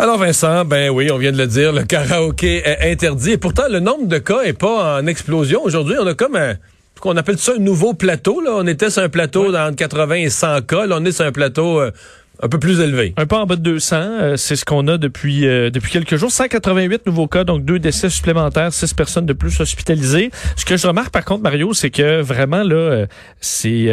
Alors Vincent, ben oui, on vient de le dire, le karaoké est interdit. Et pourtant, le nombre de cas est pas en explosion. Aujourd'hui, on a comme un qu'on appelle ça un nouveau plateau. Là. On était sur un plateau dans 80 et 100 cas. Là, on est sur un plateau euh, un peu plus élevé. Un peu en bas de 200, euh, c'est ce qu'on a depuis euh, depuis quelques jours. 188 nouveaux cas, donc deux décès supplémentaires, six personnes de plus hospitalisées. Ce que je remarque par contre, Mario, c'est que vraiment là, c'est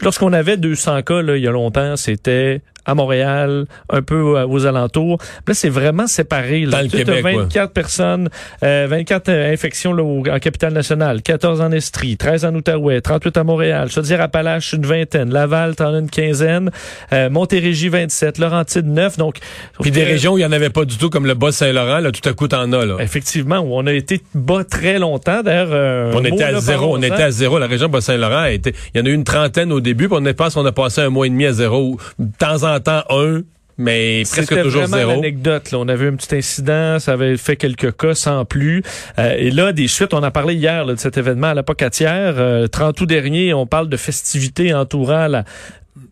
lorsqu'on avait 200 cas là, il y a longtemps, c'était à Montréal, un peu aux alentours. Là, c'est vraiment séparé. Là. Dans le Québec, 24 personnes, euh, 24 euh, infections là, au, en capitale nationale, 14 en Estrie, 13 en Outaouais, 38 à Montréal, Chaudière-Appalaches, une vingtaine, Laval, t'en as une quinzaine, euh, Montérégie, 27, Laurentide, 9. Donc, Puis des régions où il n'y en avait pas du tout, comme le Bas-Saint-Laurent, là, tout à coup, t'en as. Là. Effectivement, où on a été bas très longtemps. D'ailleurs, euh, on était à zéro. On était à zéro. La région Bas-Saint-Laurent, il y en a eu une trentaine au début, puis on est pas qu'on a passé un mois et demi à zéro. De temps en temps, un, mais presque toujours vraiment zéro. anecdote. Là. On avait un petit incident, ça avait fait quelques cas sans plus. Euh, et là, des chutes, on a parlé hier là, de cet événement à la Pocatière. Euh, 30 août dernier, on parle de festivités entourant la,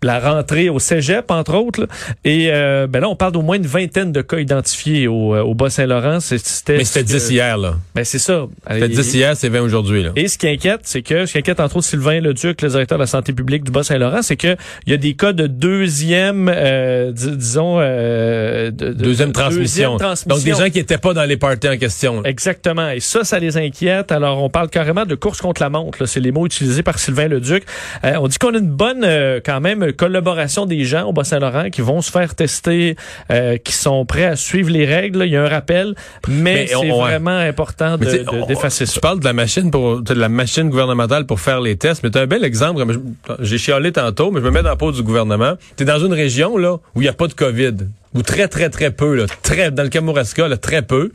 la rentrée au cégep, entre autres. Là. Et euh, ben là, on parle d'au moins une vingtaine de cas identifiés au, au Bas-Saint-Laurent. C'était, Mais c'était 10 hier, là. Ben c'est ça. C'était 10 hier, c'est 20 aujourd'hui. Là. Et ce qui inquiète, c'est que, ce qui inquiète entre autres Sylvain Leduc, le directeur de la santé publique du Bas-Saint-Laurent, c'est que il y a des cas de deuxième, euh, disons... Euh, de, de, deuxième, transmission. deuxième, transmission. Donc des gens qui étaient pas dans les parties en question. Là. Exactement. Et ça, ça les inquiète. Alors, on parle carrément de course contre la montre. C'est les mots utilisés par Sylvain Leduc. Euh, on dit qu'on a une bonne, euh, quand même, collaboration des gens au Bas-Saint-Laurent qui vont se faire tester, euh, qui sont prêts à suivre les règles. Il y a un rappel, mais, mais c'est vraiment ouais. important d'effacer ça. Tu parles de la machine pour de la machine gouvernementale pour faire les tests, mais tu as un bel exemple. J'ai chialé tantôt, mais je me mets dans la peau du gouvernement. Tu es dans une région là où il n'y a pas de COVID, ou très très très peu, là, très dans le Kamouraska, là, très peu.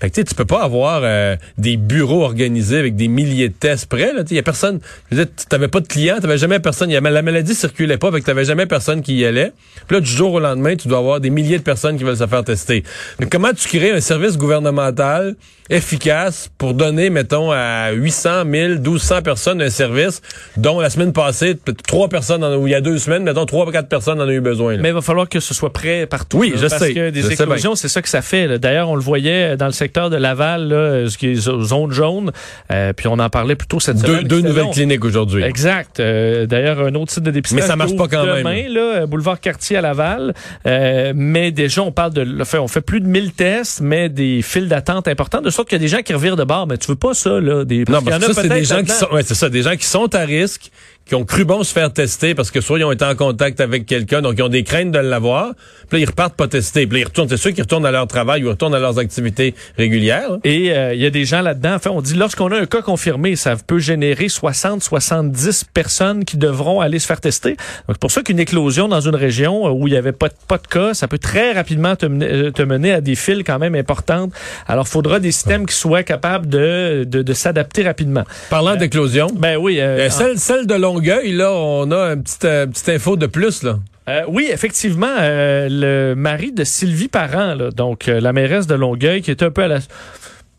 Fait que tu peux pas avoir euh, des bureaux organisés avec des milliers de tests prêts. Il y a personne. Tu n'avais pas de clients, tu jamais personne. Y a, la maladie circulait pas, fait que tu jamais personne qui y allait. Puis là, du jour au lendemain, tu dois avoir des milliers de personnes qui veulent se faire tester. Mais comment tu crées un service gouvernemental efficace pour donner, mettons, à 800, 1000, 1200 personnes un service, dont la semaine passée, trois personnes, en, ou il y a deux semaines, mettons, trois ou quatre personnes en ont eu besoin. Là? Mais il va falloir que ce soit prêt partout. Oui, là, je parce sais. que des éclosions, c'est ça que ça fait. D'ailleurs, on le voyait dans le secteur de Laval, là, ce qui est zone jaune, euh, puis on en parlait plutôt cette deux, semaine. Deux nouvelles long. cliniques aujourd'hui. Exact. Euh, D'ailleurs, un autre site de dépistage. Mais ça marche pas quand demain, même. Là, boulevard Cartier à Laval. Euh, mais déjà, on parle de, fait, on fait plus de 1000 tests, mais des files d'attente importantes, de sorte qu'il y a des gens qui revirent de bord. Mais tu veux pas ça, là. Des, non, parce que ça, c'est des gens qui sont, ouais, c'est ça, des gens qui sont à risque, qui ont cru bon se faire tester parce que soit ils ont été en contact avec quelqu'un, donc ils ont des craintes de l'avoir. Puis là, ils repartent pas tester. Puis là, ils retournent. C'est sûr qu'ils retournent à leur travail ou ils retournent à leurs activités régulières. Et il euh, y a des gens là-dedans. Enfin, on dit lorsqu'on a un cas confirmé, ça peut générer 60, 70 personnes qui devront aller se faire tester. Donc c'est pour ça qu'une éclosion dans une région où il y avait pas de, pas de cas, ça peut très rapidement te mener, te mener à des files quand même importantes. Alors, il faudra des systèmes qui soient capables de, de, de s'adapter rapidement. Parlant euh, d'éclosion. Ben oui. Euh, celle, celle de Longueuil, là, on a une petite, euh, petite info de plus, là. Euh, oui, effectivement, euh, le mari de Sylvie Parent, là, donc la mairesse de Longueuil, qui est un peu à la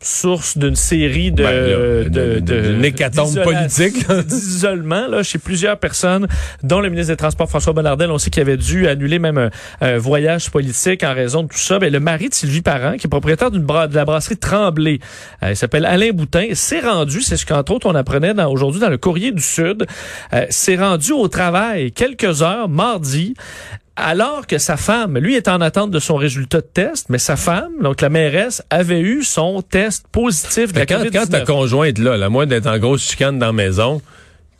source d'une série de ben, de, de, de hécatombe politique d'isolement là chez plusieurs personnes dont le ministre des Transports François Bonnardel. On sait qu'il avait dû annuler même un, un, voyage politique en raison de tout ça. Ben, le mari de Sylvie Parent qui est propriétaire d'une bra de la brasserie Tremblay euh, il s'appelle Alain Boutin s'est rendu c'est ce qu'entre autres on apprenait aujourd'hui dans le Courrier du Sud euh, s'est rendu au travail quelques heures mardi alors que sa femme, lui est en attente de son résultat de test, mais sa femme, donc la mairesse, avait eu son test positif de la quand, COVID-19. quand ta conjointe là, la moins d'être en grosse chicane dans la maison,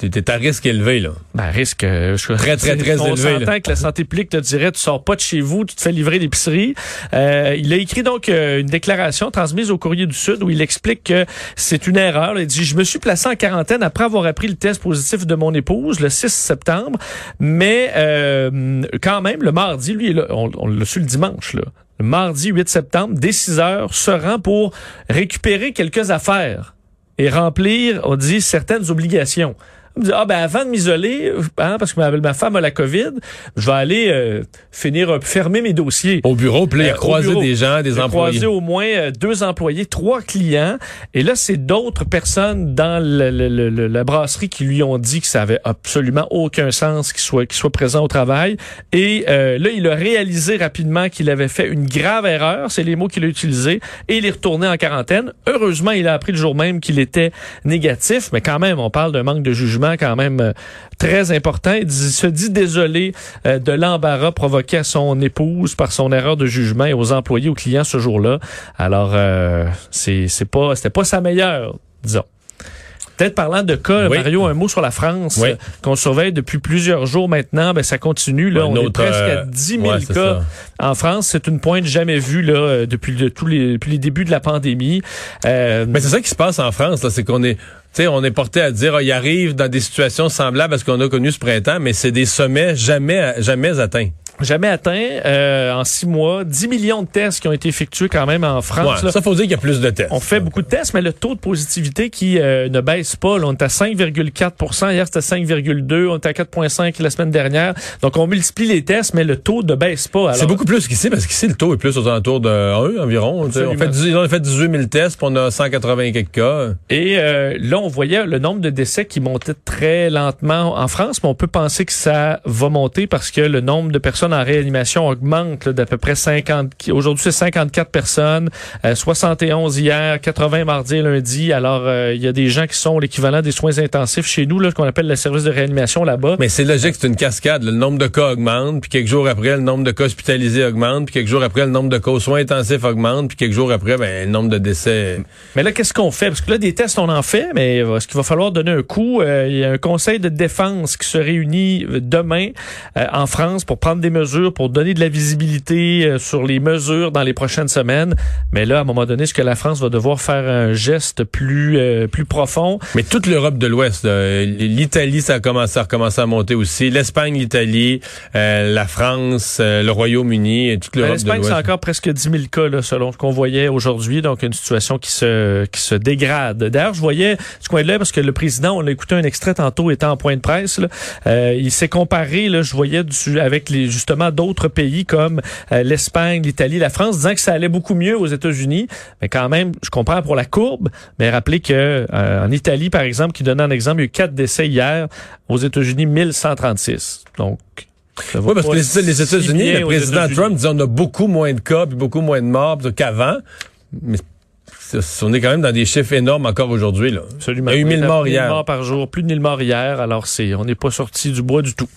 t'es à risque élevé, là. Ben, risque, euh, je Très, très, très on élevé. On s'entend que la santé publique te dirait, tu sors pas de chez vous, tu te fais livrer l'épicerie. Euh, il a écrit donc euh, une déclaration transmise au Courrier du Sud où il explique que c'est une erreur. Il dit, je me suis placé en quarantaine après avoir appris le test positif de mon épouse le 6 septembre, mais euh, quand même, le mardi, lui, là, on, on l'a su le dimanche, là. Le mardi 8 septembre, dès 6 heures, se rend pour récupérer quelques affaires et remplir, on dit, certaines obligations. Me dit, ah ben avant de m'isoler, hein, parce que ma, ma, femme a la COVID, je vais aller euh, finir fermer mes dossiers. Au bureau, puis là, croiser des gens, des employés. croiser au moins euh, deux employés, trois clients. Et là, c'est d'autres personnes dans le, le, la brasserie qui lui ont dit que ça avait absolument aucun sens qu'il soit, qu'il soit présent au travail. Et euh, là, il a réalisé rapidement qu'il avait fait une grave erreur, c'est les mots qu'il a utilisés, et il est retourné en quarantaine. Heureusement, il a appris le jour même qu'il était négatif, mais quand même, on parle d'un manque de jugement quand même euh, très important. Il, se dit désolé euh, de l'embarras provoqué à son épouse par son erreur de jugement et aux employés, aux clients ce jour-là. Alors, euh, c'est c'est pas c'était pas sa meilleure, disons. Peut-être parlant de cas, Mario, un mot sur la France qu'on surveille depuis plusieurs jours maintenant. Ben, ça continue. Là, on est presque à 10 000 cas en France. C'est une pointe jamais vue là, depuis, le, tous les, depuis les débuts de la pandémie. Mais c'est ça qui se passe en France. C'est qu'on est sais, on est porté à dire, oh, il arrive dans des situations semblables à ce qu'on a connu ce printemps, mais c'est des sommets jamais, jamais atteints jamais atteint euh, en six mois. 10 millions de tests qui ont été effectués quand même en France. ça, faut dire qu'il y a plus de tests. On fait beaucoup de tests, mais le taux de positivité qui euh, ne baisse pas. Là, on est à 5,4% Hier, c'était 5,2 On était à 4,5 la semaine dernière. Donc, on multiplie les tests, mais le taux ne baisse pas. C'est beaucoup plus qu'ici, parce qu'ici, le taux est plus aux alentours de 1 environ. On fait, 18, on fait 18 000 tests, puis on a 180 quelques cas. Et euh, là, on voyait le nombre de décès qui montait très lentement en France, mais on peut penser que ça va monter parce que le nombre de personnes en réanimation augmente d'à peu près 50. Aujourd'hui, c'est 54 personnes, 71 euh, hier, 80 mardi et lundi. Alors, euh, il y a des gens qui sont l'équivalent des soins intensifs chez nous, là, qu'on appelle le service de réanimation là-bas. Mais c'est logique, c'est une cascade. Le nombre de cas augmente, puis quelques jours après, le nombre de cas hospitalisés augmente, puis quelques jours après, le nombre de cas aux soins intensifs augmente, puis quelques jours après, ben, le nombre de décès. Mais là, qu'est-ce qu'on fait? Parce que là, des tests, on en fait, mais est-ce qu'il va falloir donner un coup? Euh, il y a un conseil de défense qui se réunit demain en France pour prendre des mesures pour donner de la visibilité euh, sur les mesures dans les prochaines semaines. Mais là, à un moment donné, est-ce que la France va devoir faire un geste plus euh, plus profond? Mais toute l'Europe de l'Ouest, l'Italie, ça a commencé à recommencer à monter aussi. L'Espagne, l'Italie, euh, la France, le Royaume-Uni, toute l'Europe de l'Ouest. L'Espagne, c'est encore presque 10 000 cas, là, selon ce qu'on voyait aujourd'hui. Donc, une situation qui se qui se dégrade. D'ailleurs, je voyais ce coin-là parce que le président, on a écouté un extrait tantôt, étant en point de presse. Là, il s'est comparé, là, je voyais du, avec les justement d'autres pays comme euh, l'Espagne, l'Italie, la France, disant que ça allait beaucoup mieux aux États-Unis. Mais quand même, je comprends pour la courbe, mais rappelez que euh, en Italie, par exemple, qui donne un exemple, il y a eu quatre décès hier, aux États-Unis, 1136. Donc, oui, parce que les, États-Unis, le président Trump dit on a beaucoup moins de cas, puis beaucoup moins de morts qu'avant. Mais on est quand même dans des chiffres énormes encore aujourd'hui. Absolument. Il y a eu 1000 morts hier. morts par jour, plus de 1000 morts hier. Alors, c'est, on n'est pas sorti du bois du tout.